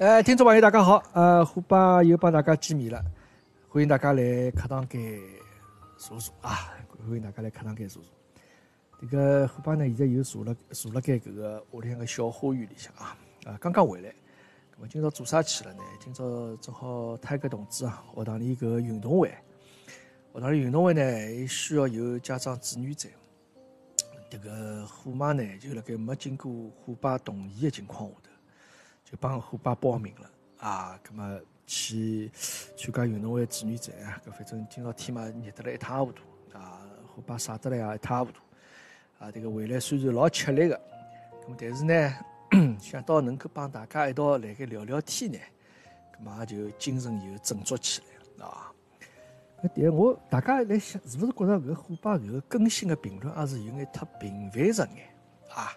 哎，听众朋友，大家好！呃，虎爸又帮大家见面了，欢迎大家来课堂间坐坐啊！欢迎大家来课堂间坐坐。这个虎爸呢，现在又坐了坐了该搿个屋里向个小花园里向啊啊！刚刚回来，咁么今朝做啥去了呢？今朝正好泰个同志啊，学堂里搿个运动会，学堂里运动会呢，需要有家长志愿者。这个虎妈呢，就辣盖没经过虎爸同意的情况下头，就帮虎爸报名了啊。咁么去参加运动会志愿者啊，搿反正今朝天嘛热得来一塌糊涂啊，虎爸晒得来也一塌糊涂啊。这个回来虽然老吃力个，咁么但是呢，想到能够帮大家一道来个聊聊天呢，咁么也就精神又振作起来了啊。那但我大家来想，是不是觉着搿虎爸搿个更新的频率也是有眼太频繁着眼啊？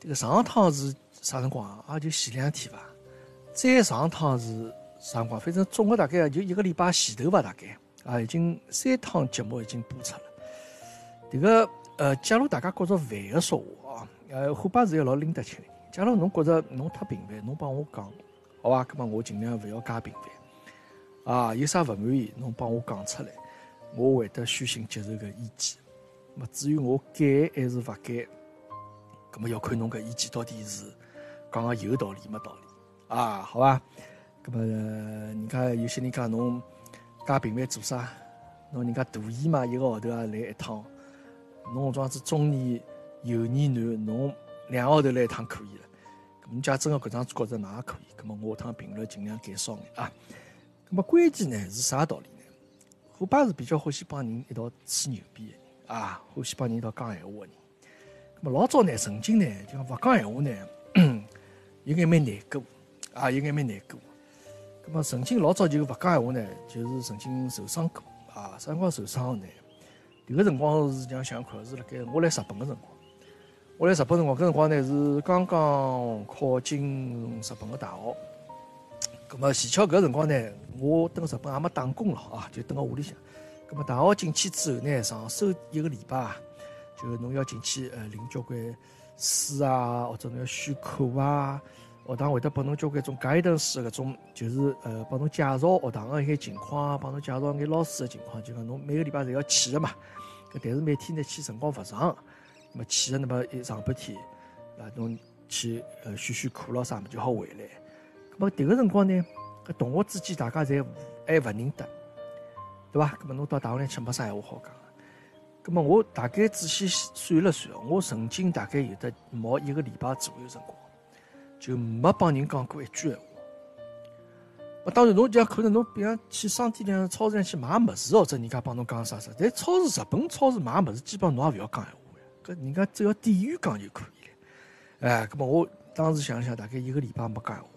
这个上趟是啥辰光啊？也就前两天伐？再上趟是啥辰光？反正总个大概就一个礼拜前头伐？大概啊，已经三趟节目已经播出了。这个呃，假如大家觉着烦个说话啊，呃，虎爸是要老拎得清。假如侬觉着侬太频繁，侬帮我讲，好伐？搿么我尽量勿要介频繁。啊，有啥勿满意，侬帮我讲出来，我会得虚心接受搿意见。么至于我改还是勿改，搿么要看侬搿意见到底是讲个有道理没道理啊？好伐？搿么人家有些人讲侬介频繁做啥？侬人家大姨妈，一个号头也来一趟，侬这样子中年油腻男，侬两个号头来一趟可以了。搿么假真个搿桩子觉着那也可以，搿么我趟频率尽量减少眼啊。咁么关键呢是啥道理呢？虎爸是比较欢喜帮人一道吹牛逼的人啊，欢喜帮人一道讲闲话的人。咁么老早呢，曾经呢，就讲勿讲闲话呢，有眼蛮难过啊，有眼蛮难过。咁么曾经老早就勿讲闲话呢，就是曾经受伤过啊，啥辰光受伤呢？迭个辰光是讲想看，是辣盖我来日本个辰光，我来日本辰光，搿辰光呢是刚刚考进日本个大学。咁么，前巧搿辰光呢，我等日本也没打工了啊，就等个屋里向。咁么大学进去之后呢，上手一个礼拜，就侬要进去呃领交关书啊，或者侬要选课啊，学堂会得拨侬交关种 guidance 搿种，就是呃帮侬介绍学堂个一些情况啊，帮侬介绍眼老师个情况，就讲侬每个礼拜侪要去个嘛。搿但是每天呢去辰光勿长，那么去个那么一上半天，啊侬去呃选选课咯啥么就好回来。么迭个辰光呢，搿同学之间大家侪还勿认得，对伐？搿么侬到大学里去没啥闲话好讲。搿么我大概仔细算了算，我曾经大概有得毛一个礼拜左右辰光，就没帮人讲过一句闲话。当然侬讲可能侬比方去商店里、超市里去买物事，或者人家帮侬讲啥啥，但超市日本超市买物事，基本上侬也勿要讲闲话搿人家只要店员讲就可以了。哎，搿么我当时想想，大概一个礼拜没讲闲话。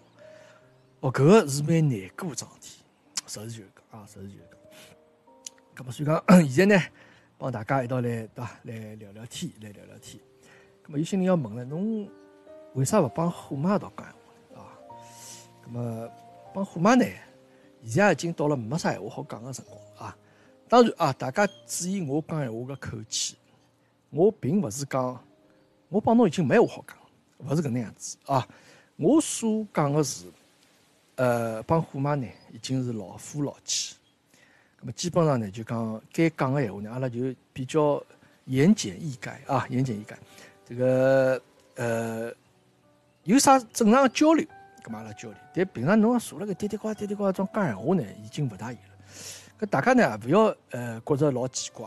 哦，搿个是蛮难过桩事体，实事求是讲啊，实事求是讲。咁么所以讲，现在呢，帮大家一道来对伐？来聊聊天，来聊聊天。咁么有些人要问了，侬为啥勿帮虎妈一道讲闲话啊？咁么帮虎妈呢？现在已经到了没啥闲话好讲个辰光啊。当然啊，大家注意我讲闲话个口气，我并勿是讲我帮侬已经没话好讲，勿是搿能样子啊。我所讲个是。呃，帮虎妈呢，已经是老夫老妻，那么基本上呢，就讲该讲的闲话呢，阿拉就比较言简意赅啊，言简意赅。这个呃，有啥正常的交流，搿么阿拉交流。但平常侬坐辣盖嘀嘀呱嘀嘀呱种讲闲话呢，已经勿大有了。搿大家呢，勿要呃觉着老奇怪。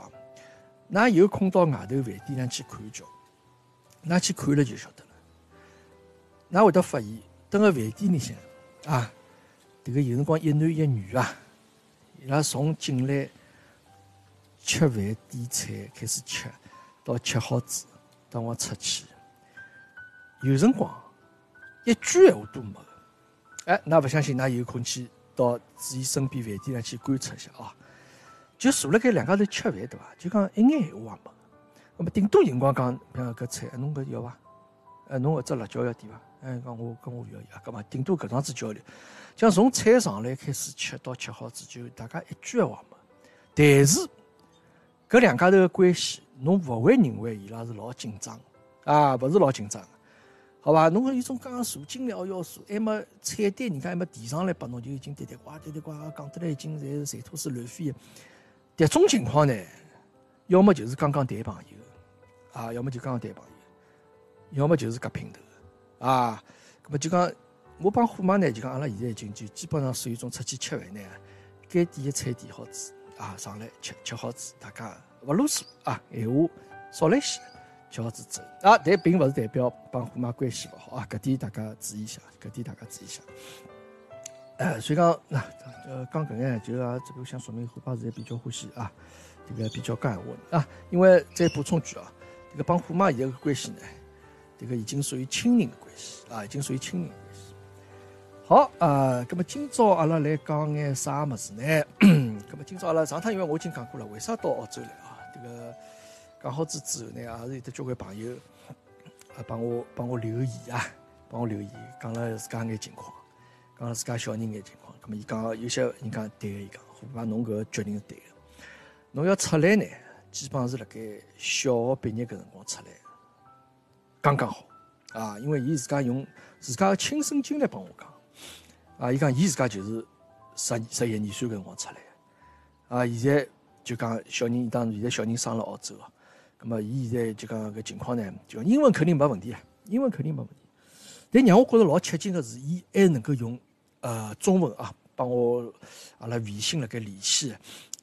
㑚有空到外头饭店上去看一瞧，㑚去看了就晓得了。㑚会得发现，等个饭店里向啊。迭个有辰光一男一女啊，伊拉从进来吃饭点菜开始吃，到吃好子，到我出去，有辰光一句闲话都没个。哎，㑚勿相信，㑚有空去到自己身边饭店上去观察一下啊。就坐辣盖两家头吃饭，对伐？就讲一眼闲话也没。那么顶多辰光讲，比方搿菜，侬搿要伐？哎，侬搿只辣椒要点伐？哎，讲我跟我要要，搿么顶多搿桩子交流。像从菜上来开始吃到吃好子，就大家一句话没。但是搿两家头的关系，侬勿会认为伊拉是老紧张啊？勿是老紧张。好伐？侬讲有种讲查金料要素，还没菜单，人家还没提上来拨侬，就已经嘀嘀呱嘀嘀呱，讲得来已经侪是馋吐是乱飞。迭种情况呢，要么就是刚刚谈朋友，啊，要么就刚刚谈朋友，要么就是夹姘头，啊，咁么就讲我帮虎妈呢，就讲阿拉现在已经就基本上属于一种出去吃饭呢，该点的菜点好子，啊，上来吃吃好子，大家勿啰嗦啊，闲话少来些。小子走啊，但并不是代表帮虎妈关系勿好啊，搿点大家注意一下，搿点大家注意一下。呃，所以讲那呃讲搿眼就啊，这个想说明虎爸现在比较欢喜啊，这个比较讲闲话啊。因为再补充句啊，这个帮虎妈现在个关系呢，这个已经属于亲人的关系啊，已经属于亲人的关系。好啊，那么今朝阿拉来讲眼啥物事呢？那么今朝阿拉上趟因为我已经讲过了，为啥到澳洲来啊？这个。讲好子之后呢，也是有得交关朋友啊，帮我帮我留言啊，帮我留言，讲了自家眼情况，讲了自家小人眼情况。咁么，伊讲有些人讲对个，伊讲虎爸侬搿个决定是对个。侬要出来呢，基本上是辣盖小学毕业搿辰光出来，刚刚好啊。因为伊自家用自家个亲身经历帮我讲啊，伊讲伊自家就是十十一二岁搿辰光出来啊。现在就讲小人，当现在小人生了澳洲啊。那么，伊现在就讲个情况呢，就英文肯定没问题啊，英文肯定没问题。但让我觉着老吃惊个是，伊还能够用呃中文啊，帮我阿拉微信辣盖联系，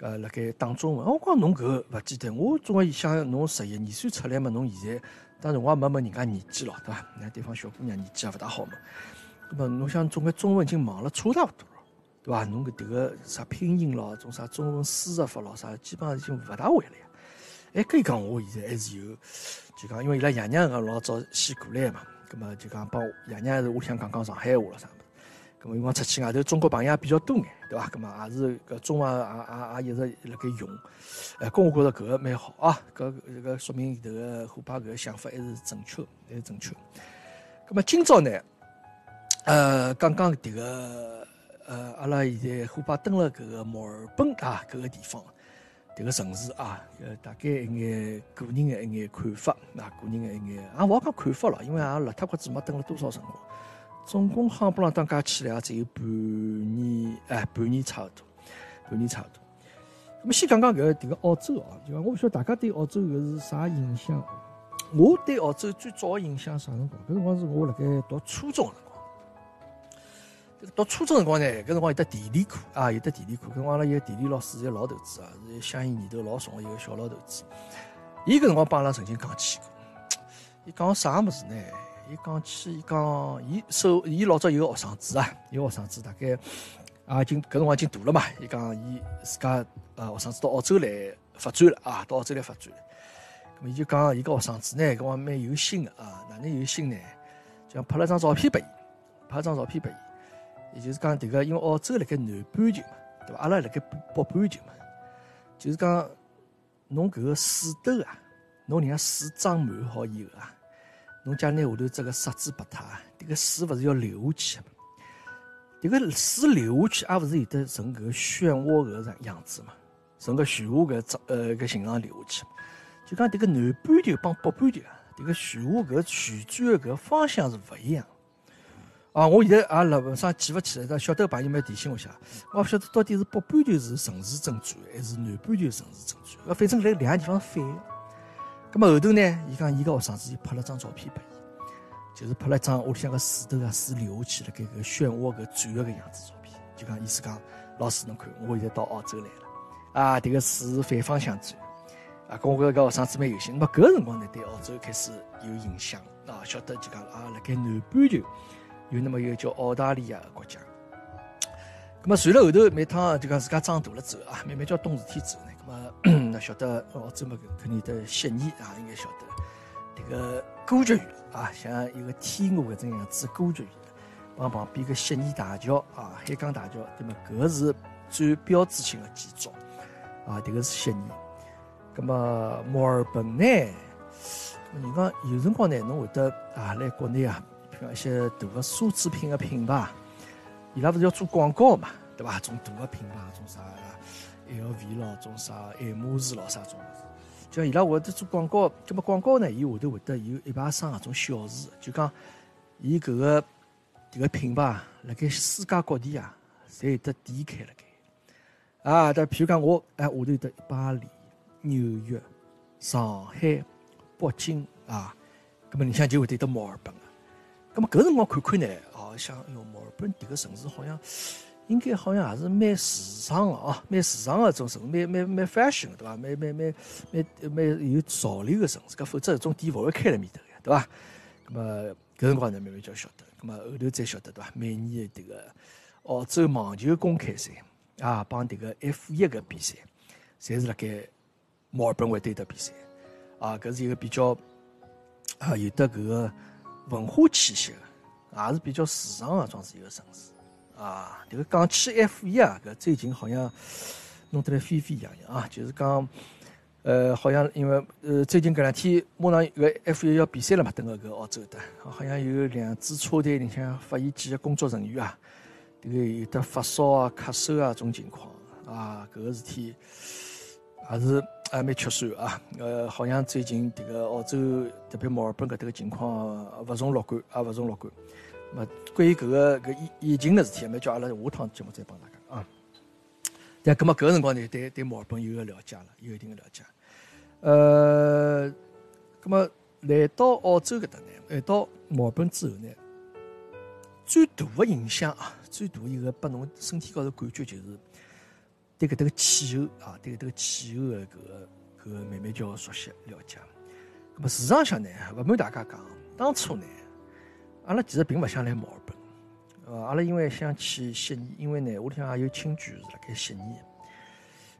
呃辣盖打中文。我讲侬搿勿简单，我总归想侬十一二岁出来嘛，侬现在当然我也没问人家年纪咯，对伐？那对方小姑娘年纪也勿大好嘛。那么侬想总归中文已经忘了差差勿多了，对伐？侬搿迭个啥拼音咯，种啥中文输入法咯，啥基本上已经勿大会了呀。哎，可以讲，我现在还是有，就讲，因为伊拉爷娘个老早先过来嘛，那么就讲帮爷娘还是我想讲讲上海话了啥么，葛么辰光出去外头中国朋友也比较多眼，对伐？葛么也是搿中文也也也一直辣盖用，哎，搿我觉着搿个蛮好啊，搿搿个说明迭个虎爸搿个想法还是正确，还是正确。葛么今朝呢，呃，刚刚迭个呃，阿拉现在虎爸登了搿个墨尔本啊，搿个地方。这个城市啊，呃，大概一眼个人的一眼看法，那个人的一眼，也勿好讲看法了，因为也邋遢骨子没登了多少辰光，总共夯不啷当加起来也只有半年，哎，半年差勿多，半年差勿多。那么先讲讲搿个迭个澳洲啊，就讲我勿晓得大家对澳洲搿是啥印象？我对澳洲最早的印象啥辰光？搿辰光是我辣盖读初中个辰光。读初中辰光呢，搿辰光有得地理课啊，有得地理课。搿辰光阿拉一个地理老师是个老头子啊，是乡音年头老重的一个小老头子。伊搿辰光帮阿拉曾经讲起过，伊讲啥物事呢？伊讲起，伊讲，伊手，伊老早有个学生子啊，有个学生子大概啊，已经搿辰光已经大了嘛。伊讲伊自家呃学生子到澳洲来发展了啊，到澳洲来发展了。伊就讲伊个学生子呢，搿辰光蛮有心的啊，哪能有心呢？就拍了张照片拨伊，拍了张照片拨伊。也就是讲，迭个因为澳洲辣盖南半球嘛，对伐？阿拉辣盖北半球嘛，就是讲，侬搿个水斗啊，侬人家水涨满好以后啊，侬将拿下头这个沙子拔脱，迭个水勿是要流下去嘛？迭个水流下去，也勿是有得成搿个漩涡搿个样子嘛？成个漩涡搿状呃搿形状流下去，就讲迭个南半球帮北半球啊，迭个漩涡搿旋转的搿方向是勿一样。啊，我现在也辣上记勿起来，但晓得个朋友们提醒我一下，我勿晓得到底是北半球是城市正转，还是南半球城市正转。反正辣两个地方反。咁么后头呢，伊讲伊个学生子就拍了张照片拨伊，就是拍了张屋里向个水头啊，水流下去了，搿个漩涡搿转个个样子照片。就讲意思讲，老师侬看，我现在到澳洲来了，啊，迭个水反方向转，啊，跟我搿个学生子蛮有心。那么搿个辰光呢，对澳洲开始有印象，啊，晓得就讲啊，辣盖南半球。有那么一个叫澳大利亚个国家，那么随了后头每趟就讲自家长大了之后啊，慢慢叫懂事体之后呢，那么 那晓得澳洲嘛肯定得悉尼啊，应该晓得这个歌剧院啊，像一个天鹅搿种样子歌剧院，帮旁边个悉尼大桥啊，海港大桥，对么？搿是最标志性的建筑啊，这个是悉尼。那么墨尔本呢？人讲有辰光呢，侬会得啊来国内啊。像一些大个奢侈品的品牌，伊拉勿是要做广告嘛，对伐？种大个品牌，种啥 LV 咯，种啥爱马仕咯，啥种。就伊拉会得做广告，咁么广告呢？伊下头会得有一排商啊，种小事，就讲伊搿个迭个品牌辣盖世界各地啊，侪有得店开辣盖。啊，但譬如讲我哎，下头有得巴黎、纽约、上海、北京啊，葛末里向就会得得墨尔本啊。葛末搿辰光看看呢，哦，想哟，墨尔本迭个城市好像。应该好像也是蛮时尚的啊，蛮时尚的种城市，蛮蛮蛮 fashion 对伐？蛮蛮蛮蛮蛮有潮流的城市，搿否则搿种店勿会开辣面头个，对伐？咁么搿辰光呢，慢慢就晓得，咁么后头再晓得对伐？每年的迭个澳洲网球公开赛啊，帮迭个 F 一个比赛，侪是辣盖墨尔本会对的比赛啊，搿是一个比较啊有得搿个文化气息个，也是比较时尚的装是一个城市。啊，这个讲起 F 一啊，搿最近好像弄得来沸沸扬扬啊，就是讲，呃，好像因为呃最近搿两天马上搿 F 一要比赛了嘛，等个搿澳洲的，好像有两支车队里向发现几个工作人员啊，这个有的发烧啊、咳嗽啊种情况啊，搿个事体还是还蛮吃酸啊。呃，好像最近这个澳洲特别墨尔本搿搭个情况勿容乐观啊，勿容乐观。么关于搿个搿疫疫情的事体，蛮叫阿拉下趟节目再帮大家啊。但搿么搿个辰光呢，对对墨尔本有个了解了，有一定的了解。呃，搿么来到澳洲搿搭呢，来到墨尔本之后呢，最大的影响啊，最大一个拨侬身体高头感觉就是对搿搭个气候啊，对搿搭个气候的搿个搿个慢慢叫熟悉了解。搿么市场上呢，勿瞒大家讲，当初呢。阿拉其实并勿想来墨尔本，呃，阿拉因为想去悉尼，因为呢屋里向也有亲眷是辣盖悉尼。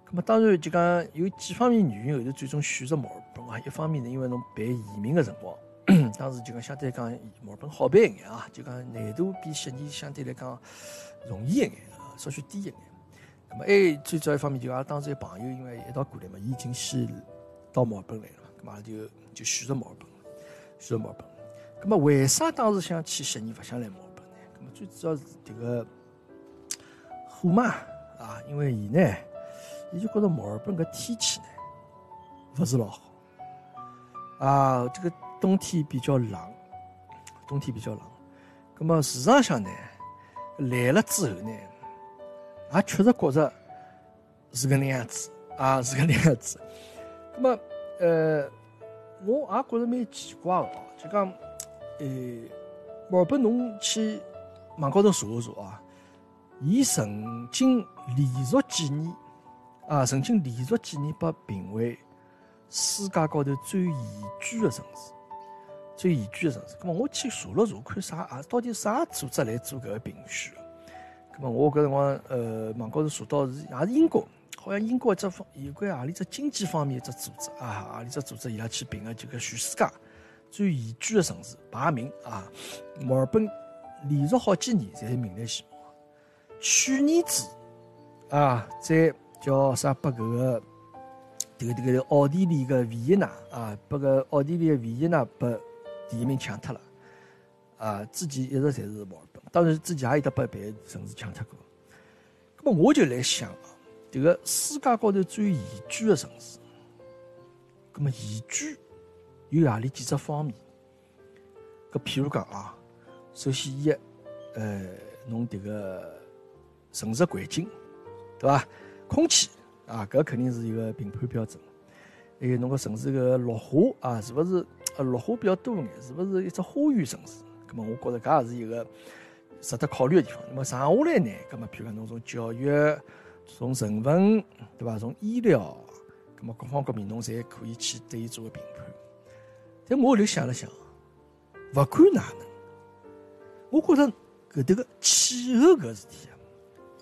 咁么当然就讲有几方面原因，后头最终选择墨尔本啊。一方面呢，因为侬办移民个辰光，当时就讲相对来讲墨尔本好办一眼啊，就讲难度比悉尼相对来讲容易一眼啊，稍许低一眼。咁么哎最主要一方面就阿拉当时有朋友因为一道过来嘛，伊已经先到墨尔本来了嘛，咁嘛就就选择墨尔本，选择墨尔本。咁么为啥当时想去悉尼，勿想来墨尔本呢？咁么最主要是迭个虎妈啊，因为伊呢，伊就觉得墨尔本个天气呢，勿是老好啊，这个冬天比较冷，冬天比较冷。咁么市场上呢，来了之后呢，也确实觉着是个那样子啊，是个那样子。咁么呃，我也觉着蛮奇怪个哦，就讲。呃，墨尔本侬去网高头查一查啊，伊曾经连续几年啊，曾经连续几年被评为世界高头最宜居的城市，最宜居的城市。咁么我去查了查，看啥啊？到底啥组织来做搿个评选？咁么我搿辰光呃，网高头查到是也是英国，好像英国一只方有关何里只经济方面一只组织啊，何里只组织伊拉去评个就搿全世界。最宜居的城市排名啊，墨尔本连续好几年侪名列前茅。去年子啊，在叫啥？把搿个迭个迭个奥地利个维也纳啊，把个奥地利个维也纳把第一名抢脱了啊！之前一直侪是墨尔本，当然之前也有得把别的城市抢脱过。那么我就来想啊，迭个世界高头最宜居的城市，那么宜居。有何里几只方面？搿譬如讲啊，首先一，呃，侬迭个城市环境，对伐？空气啊，搿肯定是一个评判标准。还有侬个城市个绿化啊，是勿是呃绿化比较多眼？是勿是一只花园城市？葛末我觉着搿也是一个值得考虑的地方。那么剩下来呢？葛末譬如讲侬从教育、从人文，对伐？从医疗，葛末各方各面侬侪可以去对伊做个评判。但我后头想了想，勿管哪能，我觉着搿迭个气候搿事体啊，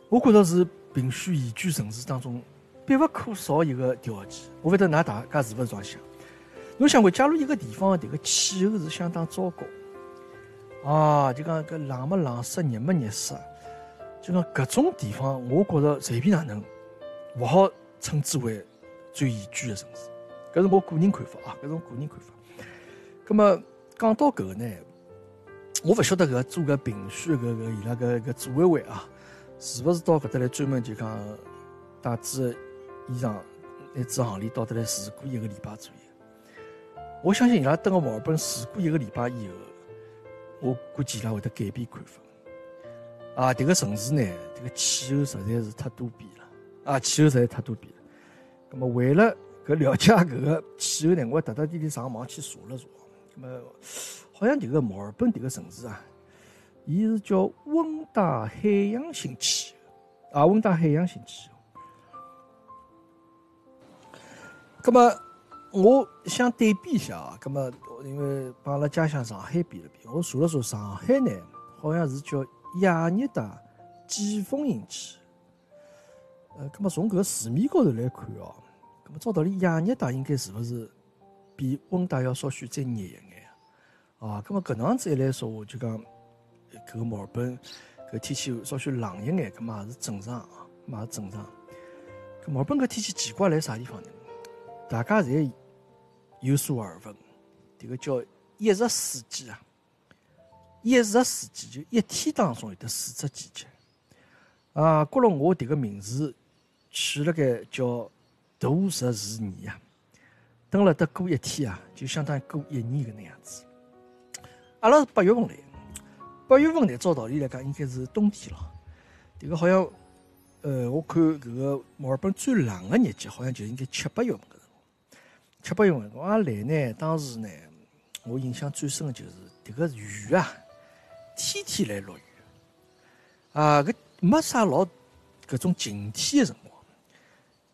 我觉着是评选宜居城市当中必不可少一个条件。我勿晓得㑚大家是勿是这样想？侬想过，假如一个地方的迭个气候是相当糟糕，啊，就讲搿冷么冷湿，热么热湿，就讲搿种地方，我觉着随便哪能，勿好称之为最宜居的城市。搿是我个人看法啊，搿是我个人看法。咁么讲到搿个呢，我勿晓得搿做个评选搿个伊拉个个组委会啊，是勿是到搿搭来专门就讲带子衣裳乃至行李到搭来住过一个礼拜左右？我相信伊拉等个墨尔本住过一个礼拜以后，我估计伊拉会得改变看法。啊，迭个城市呢，迭个气候实在是太多变了，啊，气候实在太多变了。那么为了搿了解搿个气候呢，我特特地地上网去查了查。那么好像迭个墨尔本迭个城市啊，伊是叫温带海洋性气候，啊，温带海洋性气候。那么我想对比一下啊，那么因为帮阿拉家乡上海比了比，我查了查，上海呢好像是叫。亚热带季风引起，呃，那么从搿个字面高头来看哦，那么照道理亚热带应该是勿是比温带要稍许再热一眼啊？那么搿能样子一来说，我就讲搿个墨尔本搿天气稍许冷一眼，搿么也是正常啊，嘛是正常。搿墨尔本搿天气奇怪辣啥地方呢？大家侪有所耳闻，迭个叫一日四季啊。一日四季就一天当中有得四只季节啊！觉了我迭个名字取了个叫度日如年呀，等了得过一天啊，就相当于过一年搿能样子。阿拉是八月份来，八月份呢，照道理来讲应该是冬天了。迭个好像，呃，我看搿个墨尔本最冷个日节好像就应该七八月份七八月份我阿来呢，当时呢，我印象最深的就是迭个雨啊。天天来落雨，啊，搿没啥老搿种晴天的辰光。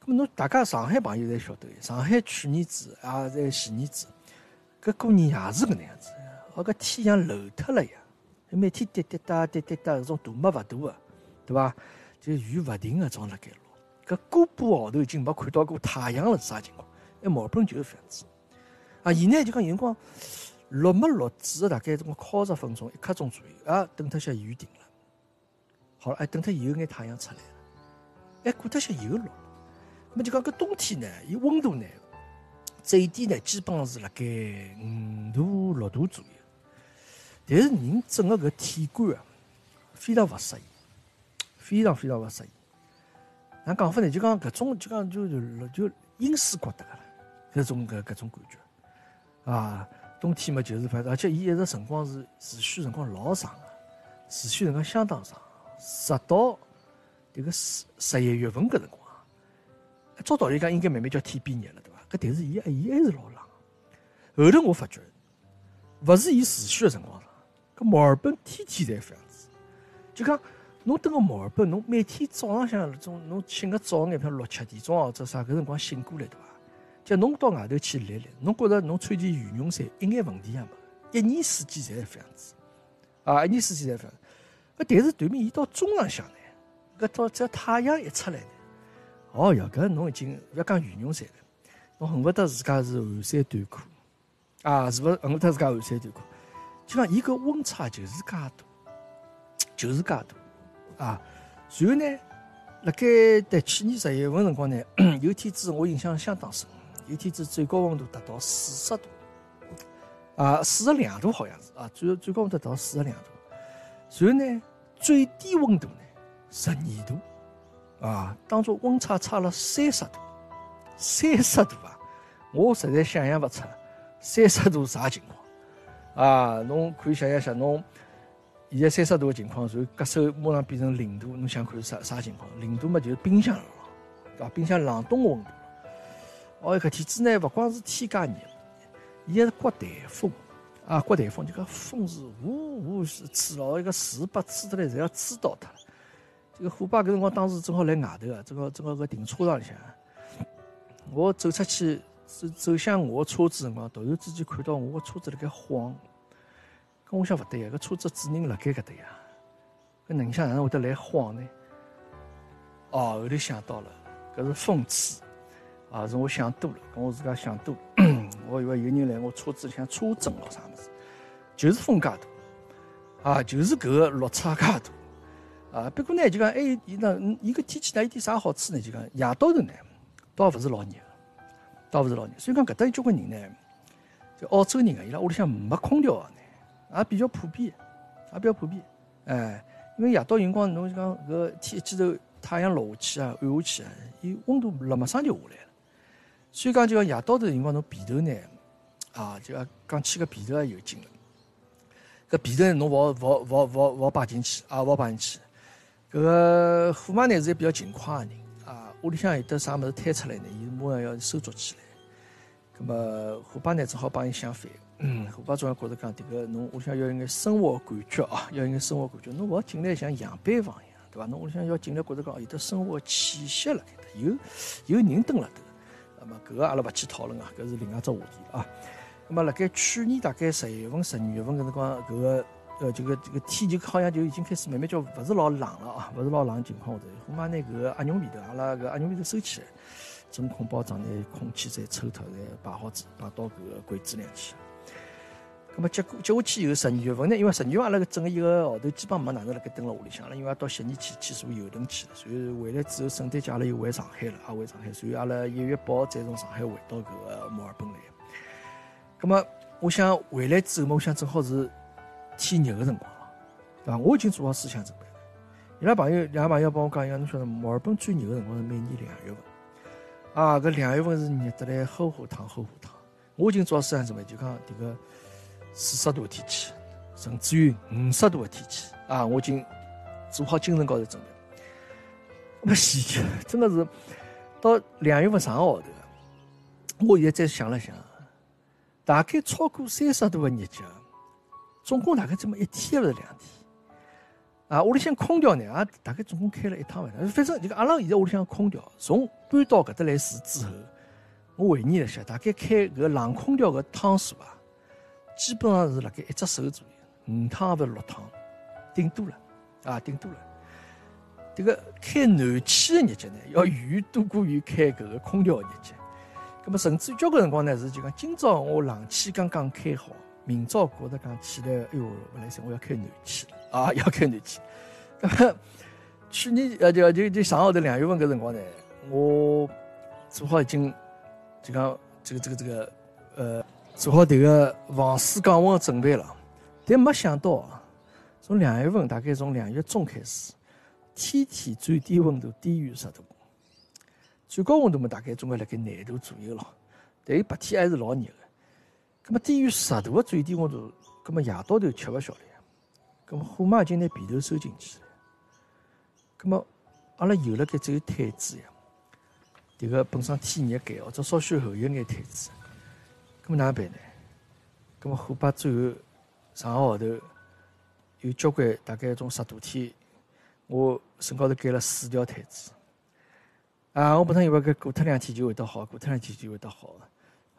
咁侬大家上海朋友侪晓得，上海去年子啊，在前年子，搿过年也是搿能样子，好搿天像漏脱了一样，每天滴滴答滴滴答，搿种大没勿大个，对伐？就雨勿停个装辣盖落，搿个把号头已经没看到过太阳了，啥情况？哎，毛本就是搿样子。啊，现在就讲有辰光。落没落，只大概这么靠十分钟，一刻钟左右啊，等脱下雨停了。好了，哎，等脱有眼太阳出来了，哎，过脱下又落。那么就讲搿冬天呢，伊温度呢，最低呢，基本上是辣盖五度六度左右。但是人整个搿体感啊，非常勿适应，非常非常勿适应。哪讲法呢？就讲搿种，就讲就就就阴湿觉得了，搿种搿搿种感觉啊。冬天嘛，就是反正，而且伊一直辰光是持续辰光老长个，持续辰光相当长，直到迭个十十一月份搿辰光。照道理讲，应该慢慢叫天变热了，对伐？搿但是伊伊还是老冷。后头我发觉，勿是伊持续个辰光长，搿墨尔本天天侪搿样子。就讲侬蹲个墨尔本，侬每天早浪向那种侬醒个早眼，譬如六七点钟或者啥搿辰光醒过来，对伐？叫侬到外头去立立，侬觉着侬穿件羽绒衫一眼问题也没，一年四季侪是这样子，啊，一年四季侪这样。搿但是对面一到中浪向呢，搿到只要太阳一出来呢，哦哟，搿侬已经勿要讲羽绒衫了，侬恨不得自家是汗衫短裤，啊，是勿是恨不得自家汗衫短裤？就讲伊搿温差就是介大，就是介大，啊，然后呢，辣盖在去年十一月份辰光呢，有天子我印象相当深。有天子最高温度达到四十度，啊，四十两度好像是啊，最最高温度达到四十两度。然后呢，最低温度呢十二度，啊，当中温差差了三十度，三十度啊，我实在想象不出三十度啥情况啊！侬可以想象一下，侬现在三十度的情况，然后隔手马上变成零度，侬想看啥啥情况？零度嘛就是冰箱了，对吧？冰箱冷冻温度。哦，搿天子呢，勿光是天介热，伊还是刮台风啊！刮台风，就讲风是呜呜是吹牢，一个树把吹得来，侪要吹倒脱了。这个虎爸搿辰光当时正好来外头啊，正好正好搿停车场里向，我走出去走走向我车子辰光，突然之间看到我个车子辣盖晃，跟我想勿对呀，搿车子主人辣盖搿搭呀，搿能想哪能会得来晃呢？哦，后头想到了，搿是风吹。啊，是我想多了，跟我自家想多。我以为有人来我车子里向车震了啥么子，就是风介大，啊，就是搿个落差介大，啊。不过呢，就讲还有伊那伊个天气呢，有点啥好处呢？就讲夜到头呢，倒勿是老热，倒勿是老热。所以讲搿搭有交关人呢，就澳洲人啊，伊拉屋里向没空调啊，也比较普遍，也比较普遍。哎，因为夜到辰光，侬就讲搿天一记头太阳落下去啊，暗下去啊，伊温度立马上就下来了。所以讲，就讲夜到头辰光，侬被头呢，啊，就讲讲起个被头也有劲了。搿被头侬勿勿勿勿勿摆进去啊，勿摆进去。搿个虎妈呢是个比较勤快个人啊，屋里向有得啥物事摊出来呢，伊马上要收捉起来。葛末虎爸呢只好帮伊相反，嗯，虎爸总要觉着讲迭个侬屋里向要有眼生活感觉啊，要有眼生活感觉，侬勿好进来像样板房一样，对伐？侬屋里向要进来觉着讲有得生活气息辣盖搭，有有人蹲辣头。那么搿个阿拉勿去讨论啊，搿是另外只话题啊。那么辣盖去年大概十一月份、十二月份搿辰光，搿个呃这个这个天就好像就已经开始慢慢叫勿是老冷了啊，勿是老冷情况下头，我妈拿搿个鸭绒被头，阿拉搿鸭绒被头收起来，真空包装拿空气再抽脱，再摆好子，摆到搿个柜子里去。咁么接过接下去以后，十二月份呢，因为十二月阿拉搿整个一个号头基本没哪能辣盖蹲辣屋里向了，因为到悉尼去去坐游轮去了，所以回来之后圣诞节阿拉又回上海了，也回上海，所以阿拉一月八号再从上海回到搿个墨尔本来。咁么，我想回来之后嘛，我想正好是天热个辰光了，对伐？我已经做好思想准备了。伊拉朋友，两个朋友帮我讲一下，侬晓得墨尔本最热个辰光是每年两月份。啊，搿两月份是热得来齁火烫齁火烫。我已经做好思想准备，就讲迭个四十度个天气，甚至于五十度个天气，啊，我已经做好精神高头准备。那现在真的是到两月份上个号头，我现在再想了想。大概超过三十度的日节，总共大概这么一天还是两天？啊，屋里向空调呢，也大概总共开了一趟吧。反正就个阿拉现在屋里向空调，从搬到搿搭来住之后，我回忆了一下，大概开搿冷空调个趟数啊，基本上是辣盖一只手左右，五趟或者六趟，顶多了，啊，顶多了。这个开暖气的日节呢，要远远多过于开搿个空调的日节。咁么，甚至交关辰光呢，是就讲今朝我冷气刚刚开好，明朝觉着讲起来，哎哟，勿来想我要开暖气了啊，要开暖气。咁么去年呃就就就上号头两月份搿辰光呢，我做好已经就讲这个这个这个呃做好迭个防水降温的准备了，但没想到啊，从两月份大概从两月中开始，天天最低温度低于十度。最高温度嘛，大概总归辣盖廿度左右咯。但伊白天还是老热个。葛么低于十度个最低温度，那么夜到头吃勿消了。那么虎妈已经拿被头收进去了。那么阿拉有了该只有毯子呀。迭个本身天热盖或者稍许厚一眼毯子。葛么哪能办呢？葛么虎爸最后上个号头有交关大概种十度天，我身高头盖了四条毯子。啊！我本身以为搿过脱两天就会得好，过脱两天就会得好。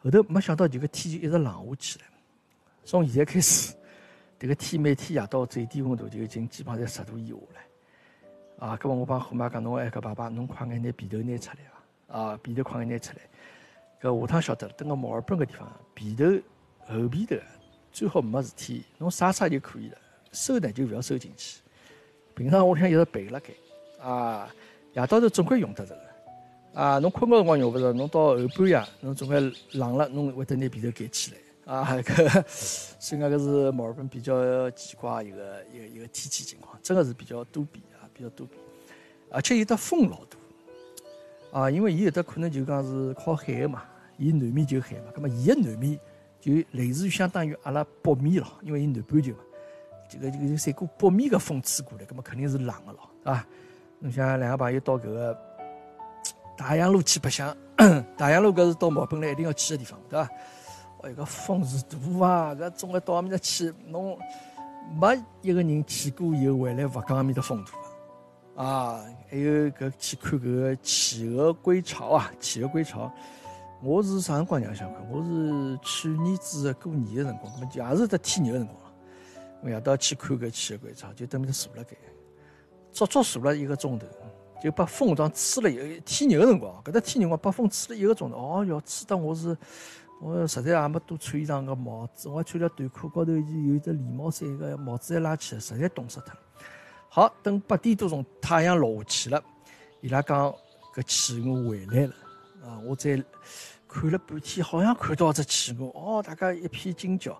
后头没想到，就个天就一直冷下去了。从现在开始，迭个天每天夜到最低温度就已经基本上在十度以下了。啊！搿么我帮虎妈讲，侬哎搿爸爸，侬快眼拿被头拿出来伐？啊，被头快眼拿出来。搿下趟晓得了，等个墨尔本个地方，被头厚被头最好没事体，侬晒晒就可以了。收呢就勿要收进去。平常屋里向一直备辣盖。啊，夜到头总归用得着个。啊，侬困觉辰光用勿着，侬到后半夜，侬总归冷了，侬会得拿被头盖起来。啊，搿所以讲搿是墨尔本比较奇怪一个一个一个天气情况，真的是比较多变啊，比较多变，而且有的风老大。啊，因为伊有得可能就讲是靠海个嘛，伊南面就海嘛，葛末伊个南面就类似于相当于阿拉北面了，因为伊南半球嘛，这个这个三股北面个风吹过来，葛末肯定是冷个咯，对伐？侬像两个朋友到搿个。大洋路去白相，大洋路搿是到毛本来一定要去的地方，对伐？哦，搿风是大啊！搿总归到埃面搭去，侬没一个人去过以后回来勿讲埃面搭风大啊！还有搿去看搿个企鹅归巢啊，企鹅归巢。我是啥辰光让想看？我是去年子过年的辰光，搿么也是得天热的辰光。我夜到去看搿企鹅归巢，就等面坐辣盖，足足坐了一个钟头。就把风当吹了一天热个辰光，搿搭天热辰光把风吹了一个钟头，哦哟，吹得我是我实在也没多穿衣裳个帽子，我还穿了短裤，高头有一只连帽衫个帽子还拉起来，实在冻死脱了。好，等八点多钟太阳落下去了，伊拉讲搿企鹅回来了啊！我再看了半天，好像看到只企鹅，哦，大家一片惊叫。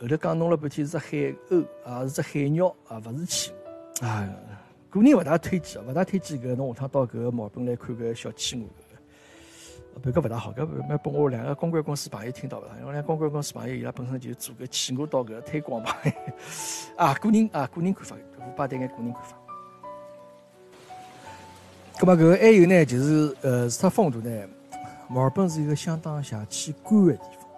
后头讲弄了半天是只海鸥啊，是只海鸟啊，勿是企鹅啊。个人勿大推荐，勿大推荐搿侬下趟到搿个墨尔本来看搿小企鹅。别个勿大好，搿蛮拨我两个公关公司朋友听到了，因为两公关公司朋友伊拉本身就做个企鹅到搿推广嘛，啊，个人啊个人看法，虎爸带眼个人看法。咁么搿个还有呢，就是呃，除脱风度呢，墨尔本是一个相当邪气干个地方。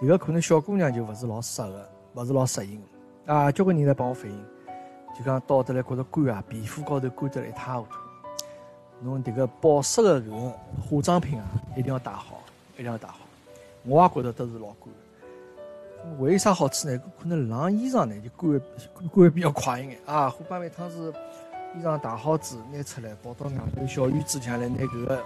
迭个可能小姑娘就勿是老适合，勿是老适应。啊，交关人来帮我反映，就讲到得来觉着干啊，皮肤高头干得来一塌糊涂。侬迭个保湿个搿个化妆品啊，一定要带好，一定要带好。我也觉着都是老干。为啥好处呢？可能晾衣裳呢就干干比较快一眼啊。虎爸每趟是衣裳洗好子拿出来，跑到外头小院子里来，拿搿个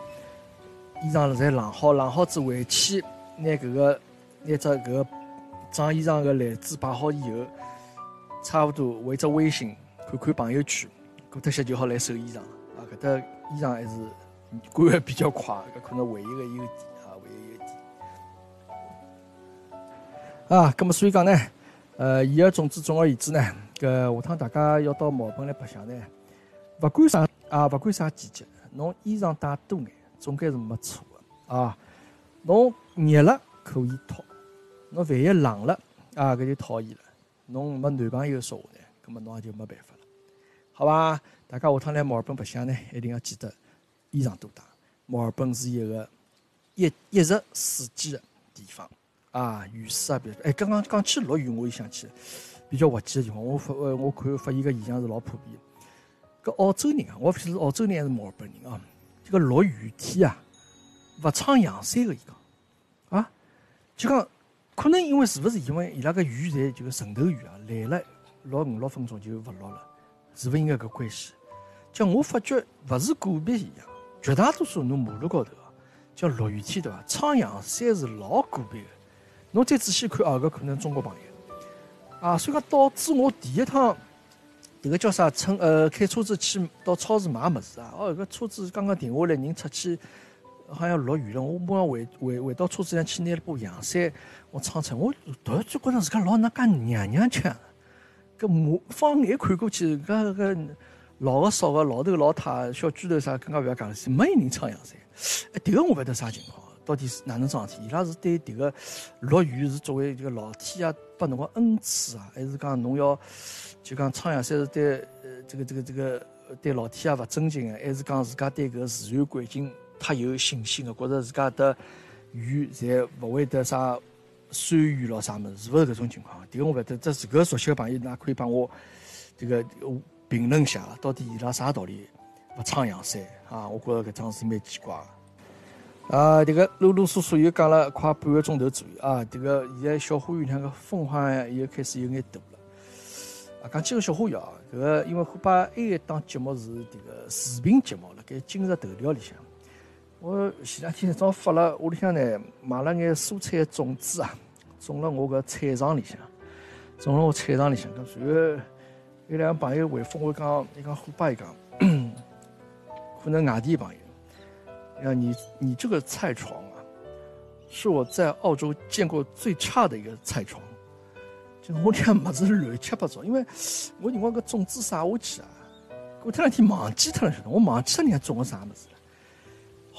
衣裳侪晾好，晾好子回去，拿搿个拿只搿个装衣裳个篮子摆好以后，差不多回只微信看看朋友圈，过脱歇就好来收衣裳了啊。搿搭衣裳还是干的比较快，搿可能唯一个优点啊，唯一优点。啊，咁么所以讲呢，呃，以而总之，总而言之呢，搿下趟大家要到毛本来白相呢。勿管啥啊，勿管啥季节，侬衣裳带多眼，总归是没错的啊。侬热了可以脱，侬万一冷了啊，搿就讨厌了。侬没男朋友说话呢，搿么侬也就没办法了，好吧？大家下趟来墨尔本白相呢，一定要记得衣裳多带。墨尔本是一个一一日四季的地方啊，雨势啊比较。哎，刚刚讲起落雨，我又想起比较滑稽的地方。我发我看发现个现象是老普遍。搿澳洲人啊，我勿晓得是澳洲人还是墨尔本人啊。这个落雨天啊，勿撑阳伞个伊讲啊，就讲可能因为是勿是因为伊拉个雨侪就个晨头雨啊，来了落五六分钟就勿落了，是勿是应该搿关系？叫我发觉勿是个别现象，绝大多数侬马路高头啊，叫落雨天对伐？撑阳伞是老个别个。侬再仔细看啊，搿可能中国朋友啊，所以讲导致我第一趟。迭个叫啥？乘呃，开车子去到超市买物事啊！哦，搿车子刚刚停下来，人出去好像落雨了。我马上回回回到车子上去拿了把阳伞，我撑撑。我突然就觉着自家老能介娘娘腔。搿目放眼看过去，搿搿老个少个老头老太小巨头啥，更加勿要讲了，没有人撑阳伞。哎，迭个我勿晓得啥情况，到底是哪能桩事体？伊拉是对迭个落雨是作为这个老天爷拨侬个恩赐啊，还是讲侬要？就讲撑阳伞是对呃这个这个这个对老天爷勿尊敬的，还是讲自家对搿自然环境太有信心的，觉着自家的雨侪勿会得啥酸雨咯啥物事，是勿是搿种情况？迭个我勿得，这是搿熟悉个朋友，㑚可以帮我这个评论一下，到底伊拉啥道理勿撑阳伞啊？我觉着搿桩事蛮奇怪个啊！迭个啰啰嗦嗦又讲了快半个钟头左右啊！迭个现在小花园里向个风好像又开始有眼大了。啊，讲几个小花园啊！搿个因为虎爸还一档节目是迭个视频节目辣盖今日头条里向。我前两天早发了屋里向呢，买了眼蔬菜种子啊，种了我搿菜场里向，种了我菜场里向。搿随后有两个朋友回复我讲，伊讲虎爸伊讲，可能外地朋友，讲你你这个菜床啊，是我在澳洲见过最差的一个菜床。就我俩物事乱七八糟，因为我辰光搿种子撒下去啊，过脱两天忘记脱了，晓得？我忘记脱人家种个啥物事了。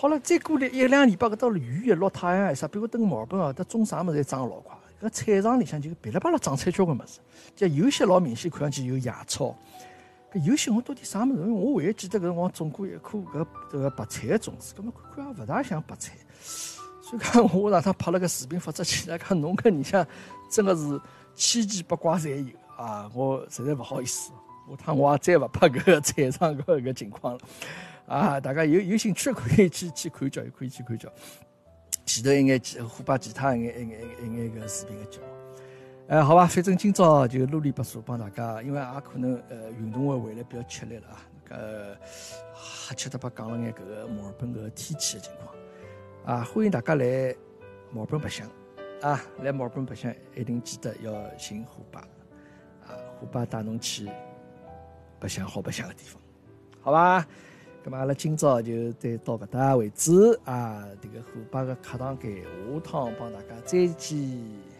好了，再过了一两礼拜，搿到雨一落，太阳一晒，比如等墨尔本啊，它种啥物事侪长老快。搿菜场里向就噼里啪啦长出交关物事，就有些老明显，看上去有野草。搿有些我到底啥物事？因为我唯一记得搿辰光种过一颗搿这个白菜的种子，搿么看看也勿大像白菜。所以讲，我上趟拍了个视频发出去，来看侬搿里向真个是。千奇百怪侪有啊！我实在勿好意思，下趟我也再勿拍搿个菜场搿个情况了啊！大家有有兴趣可以去去看叫，可以去看叫。前头一眼其虎爸其他一眼一眼一眼个视频个节目，哎，好吧，反正今朝就啰里吧嗦帮大家，因为也可能呃运动会回来比较吃力了啊，搿瞎七搭八讲了眼搿个墨尔本个天气的情况啊，欢迎大家来墨尔本白相。啊，来墨尔本白相，一定记得要寻虎爸，啊，虎爸带侬去白相好白相的地方，好吧？咁么阿拉今朝就再到搿搭为止啊，这个虎爸的课堂间，下趟帮大家再见。